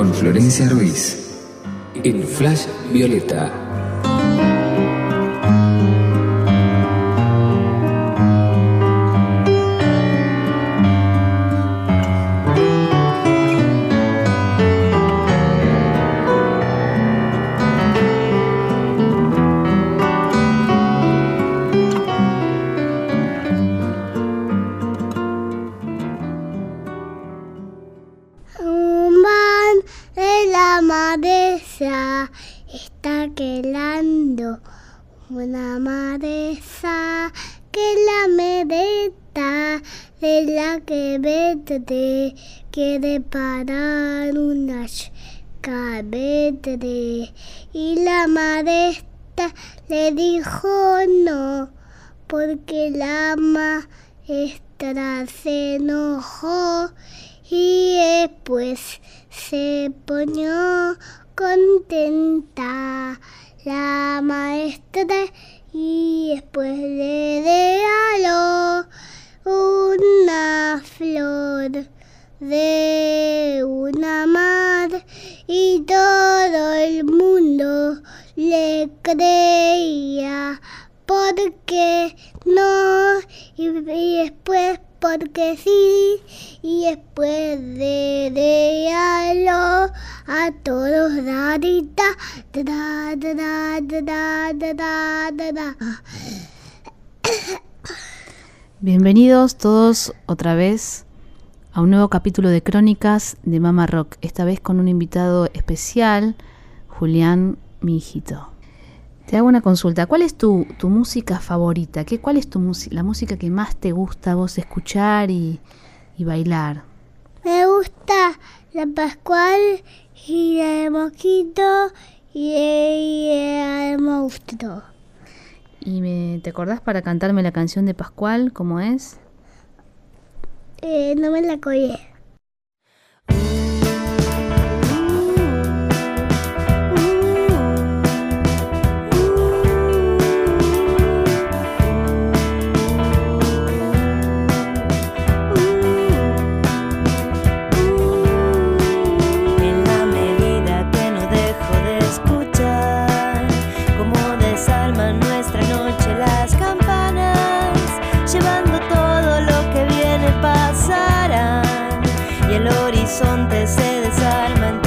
con Florencia Ruiz en Flash Violeta. Madeza está quedando una madeza que la mereta de la que vete quiere parar una cabete. Y la maestra le dijo no porque la maestra se enojó y después se ponió contenta. La maestra y después le regaló una flor de una mar y todo el mundo le creía porque no y, después porque sí y después de regalarlo a todos dadita, da da da da da da da. Bienvenidos todos otra vez a un nuevo capítulo de Crónicas de Mama Rock, esta vez con un invitado especial, Julián, mi hijito. Te hago una consulta. ¿Cuál es tu, tu música favorita? ¿Qué, ¿Cuál es tu la música que más te gusta a vos escuchar y, y bailar? Me gusta la Pascual y la de Mosquito y, el monstruo. ¿Y me, te acordás para cantarme la canción de Pascual, cómo es? Eh, no me la colgué. Y el horizonte se desarma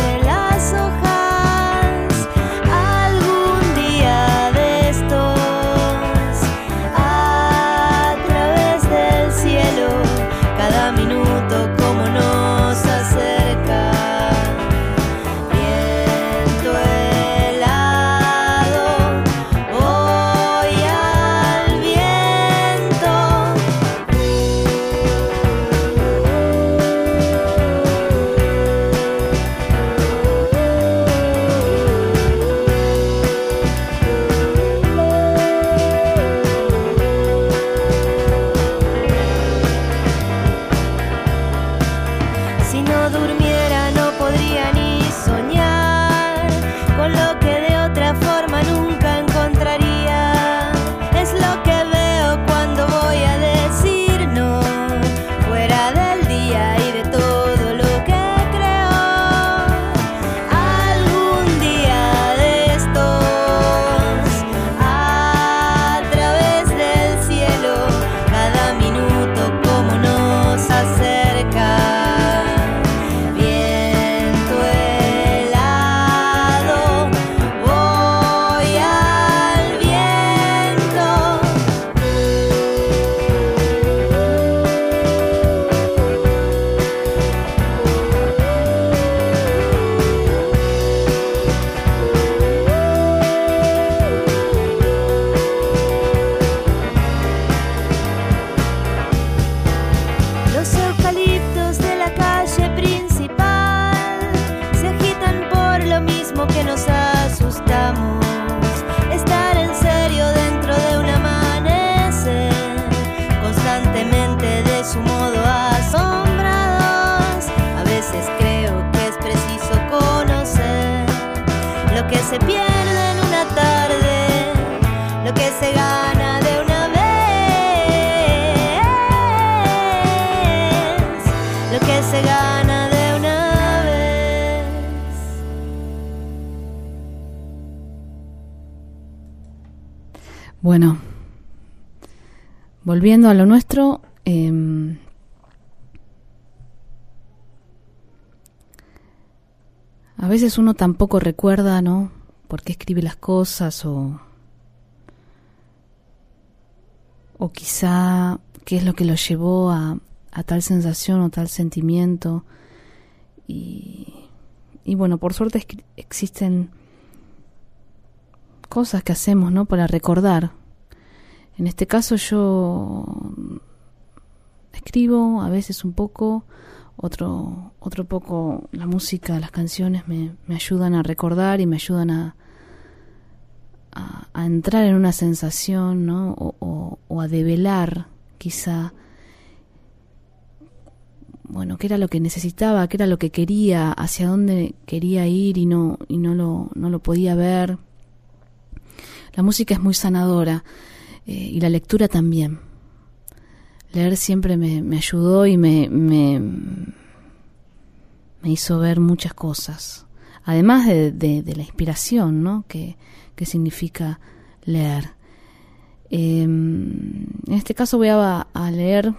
volviendo a lo nuestro, em, a veces uno tampoco recuerda, ¿no? ¿Por qué escribe las cosas o, o quizá qué es lo que lo llevó a, a tal sensación o tal sentimiento? Y, y bueno, por suerte existen cosas que hacemos, ¿no? Para recordar. En este caso yo escribo a veces un poco, otro, otro poco la música, las canciones me, me ayudan a recordar y me ayudan a, a, entrar en una sensación, ¿no? O, o- o a develar quizá, bueno, qué era lo que necesitaba, qué era lo que quería, hacia dónde quería ir y no, y no lo, no lo podía ver. La música es muy sanadora eh, y la lectura también. Leer siempre me, me ayudó y me, me, me hizo ver muchas cosas. Además de, de- la inspiración, ¿no? Que, que significa leer. Eh, en este caso voy a, a leer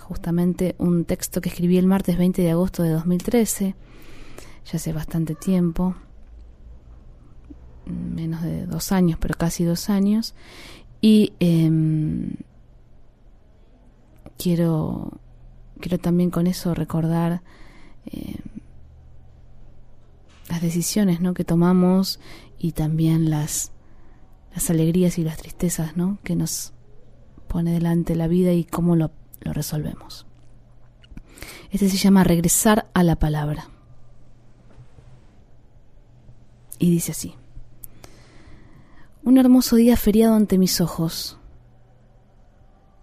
justamente un texto que escribí el martes 20 de agosto de 2013, ya hace bastante tiempo, menos de dos años, pero casi dos años, y em, quiero, quiero también con eso recordar em, las decisiones ¿no? que tomamos y también las, las alegrías y las tristezas ¿no? que nos pone delante la vida y cómo lo, lo resolvemos. Este se llama regresar a la palabra. Y dice así. Un hermoso día feriado ante mis ojos.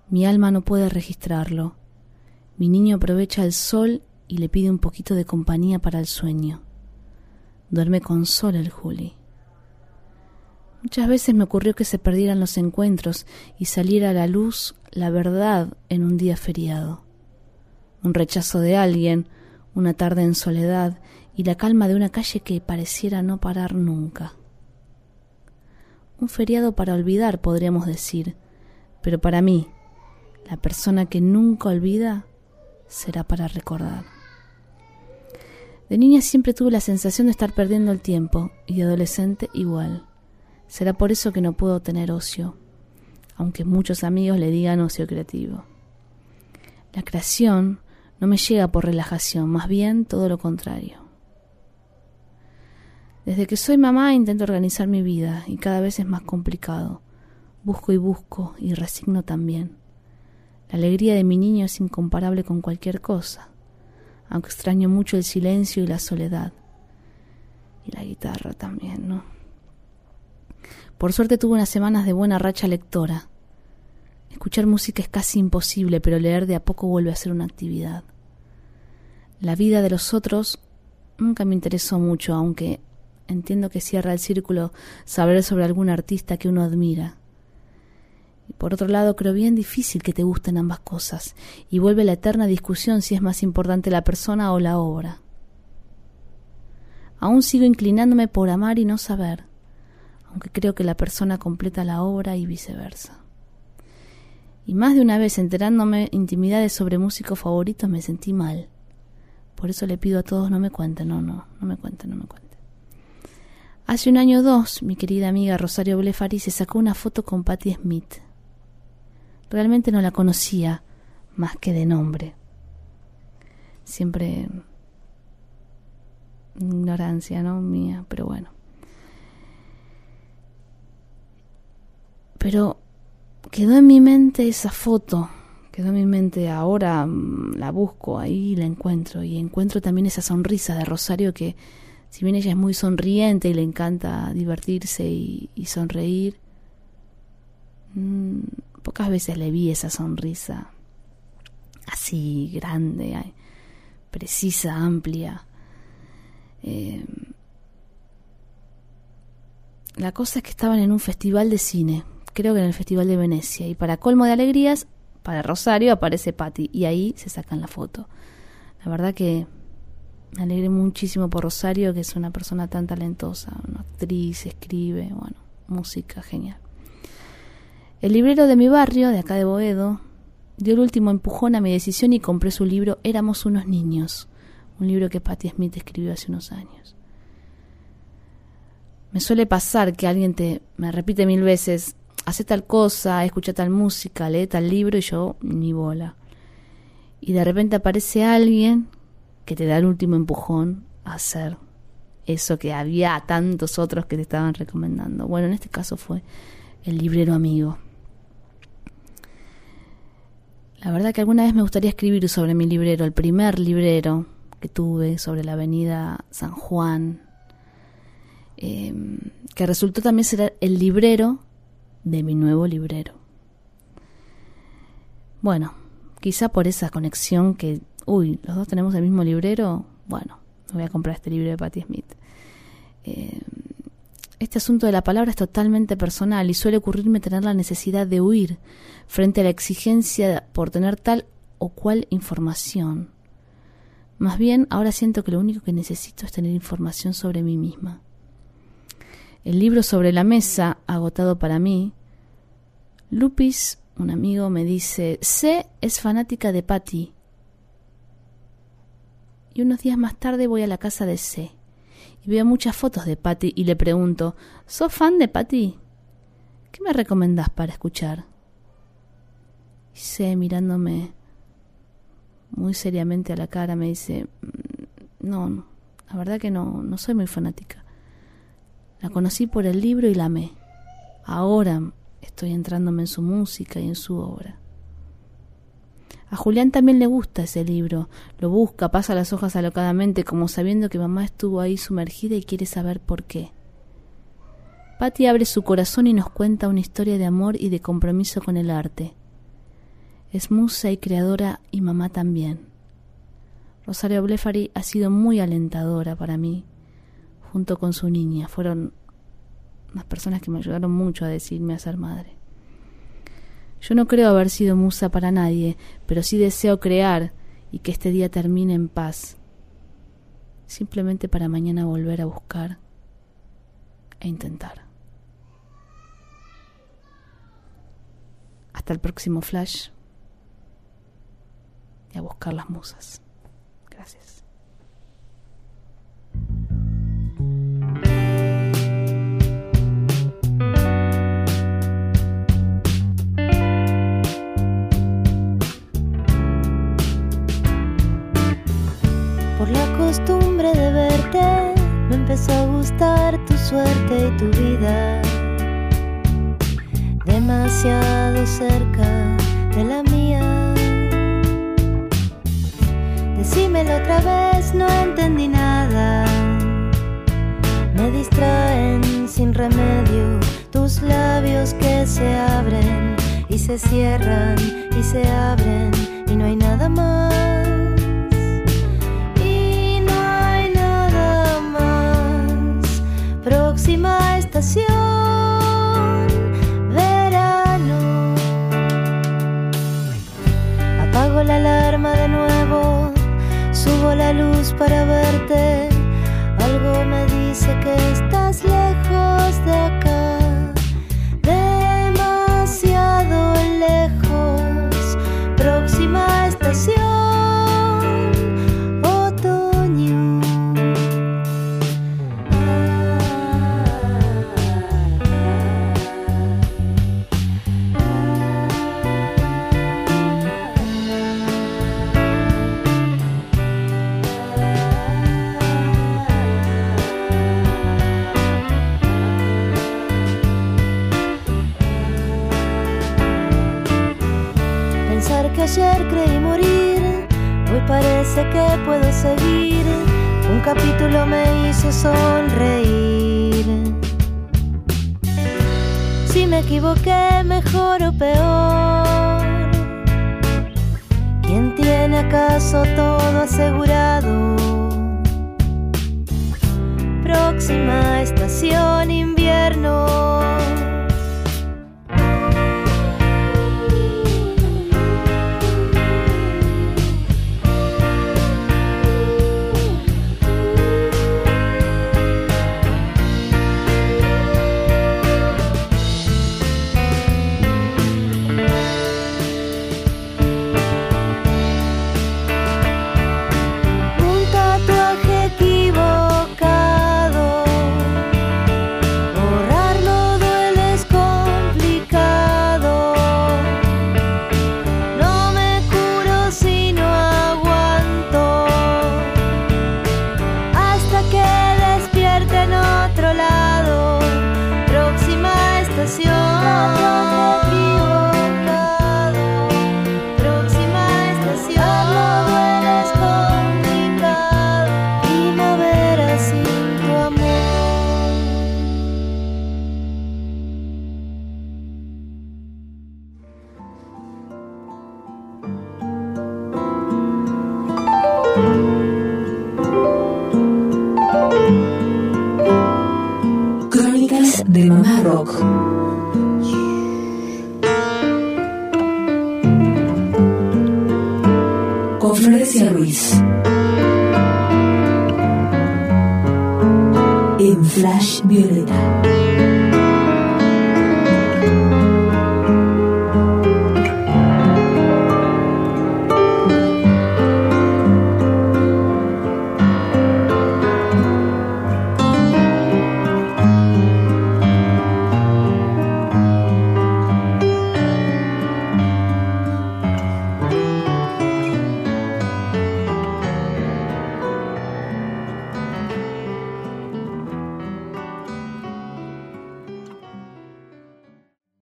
Mi alma no puede registrarlo. Mi niño aprovecha el sol y le pide un poquito de compañía para el sueño. Duerme con sol el Juli. Muchas veces me ocurrió que se perdieran los encuentros y saliera a la luz la verdad en un día feriado. Un rechazo de alguien, una tarde en soledad y la calma de una calle que pareciera no parar nunca. Un feriado para olvidar, podríamos decir, pero para mí, la persona que nunca olvida será para recordar. De niña siempre tuve la sensación de estar perdiendo el tiempo y de adolescente igual. Será por eso que no puedo tener ocio, aunque muchos amigos le digan ocio creativo. La creación no me llega por relajación, más bien todo lo contrario. Desde que soy mamá intento organizar mi vida y cada vez es más complicado. Busco y busco y resigno también. La alegría de mi niño es incomparable con cualquier cosa, aunque extraño mucho el silencio y la soledad. Y la guitarra también, ¿no? Por suerte tuve unas semanas de buena racha lectora. Escuchar música es casi imposible, pero leer de a poco vuelve a ser una actividad. La vida de los otros nunca me interesó mucho, aunque entiendo que cierra el círculo saber sobre algún artista que uno admira. Y por otro lado, creo bien difícil que te gusten ambas cosas, y vuelve la eterna discusión si es más importante la persona o la obra. Aún sigo inclinándome por amar y no saber, aunque creo que la persona completa la obra y viceversa. Y más de una vez enterándome intimidades sobre músicos favoritos me sentí mal. Por eso le pido a todos no me cuenten, no, no, no me cuenten, no me cuenten. Hace un año o dos, mi querida amiga Rosario Blefari se sacó una foto con Patti Smith. Realmente no la conocía más que de nombre. Siempre ignorancia, ¿no? Mía, pero bueno. Pero quedó en mi mente esa foto, quedó en mi mente, ahora mm, la busco, ahí la encuentro, y encuentro también esa sonrisa de Rosario que, si bien ella es muy sonriente y le encanta divertirse y, sonreír, mmm, pocas veces le vi esa sonrisa así grande, precisa, amplia. Eh, la cosa es que estaban en un festival de cine, creo que en el Festival de Venecia, y para colmo de alegrías, para Rosario aparece Patti, y ahí se sacan la foto. La verdad que me alegré muchísimo por Rosario, que es una persona tan talentosa, una actriz, escribe, bueno, música genial. El librero de mi barrio, de acá de Boedo, dio el último empujón a mi decisión y compré su libro Éramos unos niños, un libro que Patti Smith escribió hace unos años. Me suele pasar que alguien te me repite mil veces, hace tal cosa, escucha tal música, lee tal libro y yo ni bola. Y de repente aparece alguien que te da el último empujón a hacer eso que había tantos otros que te estaban recomendando. Bueno, en este caso fue el librero amigo. La verdad que alguna vez me gustaría escribir sobre mi librero, el primer librero que tuve sobre la avenida San Juan, em, que resultó también ser el librero de mi nuevo librero. Bueno, quizá por esa conexión que, uy, los dos tenemos el mismo librero, bueno, voy a comprar este libro de Patti Smith. Em, este asunto de la palabra es totalmente personal y suele ocurrirme tener la necesidad de huir frente a la exigencia por tener tal o cual información. Más bien, ahora siento que lo único que necesito es tener información sobre mí misma. El libro sobre la mesa, agotado para mí, Lupis, un amigo, me dice, C es fanática de Patty. Y unos días más tarde voy a la casa de C y veo muchas fotos de Patty y le pregunto, ¿sos fan de Patty? ¿Qué me recomendás para escuchar? Y C, mirándome muy seriamente a la cara, me dice, mm, no, no, la verdad que no, no soy muy fanática. La conocí por el libro y la amé. Ahora estoy entrándome en su música y en su obra. A Julián también le gusta ese libro, lo busca, pasa las hojas alocadamente, como sabiendo que mamá estuvo ahí sumergida y quiere saber por qué. Patty abre su corazón y nos cuenta una historia de amor y de compromiso con el arte. Es musa y creadora y mamá también. Rosario Blefari ha sido muy alentadora para mí, junto con su niña. Fueron las personas que me ayudaron mucho a decirme a ser madre. Yo no creo haber sido musa para nadie, pero sí deseo crear y que este día termine en paz, simplemente para mañana volver a buscar e intentar. Hasta el próximo flash y a buscar las musas. Gracias. Costumbre de verte, me empezó a gustar tu suerte y tu vida. Demasiado cerca de la mía. Decímelo otra vez, no entendí nada. Me distraen sin remedio tus labios que se abren y se cierran y se abren y no hay nada más. Estación, Un capítulo me hizo sonreír. Si me equivoqué, mejor o peor. ¿Quién tiene acaso todo asegurado?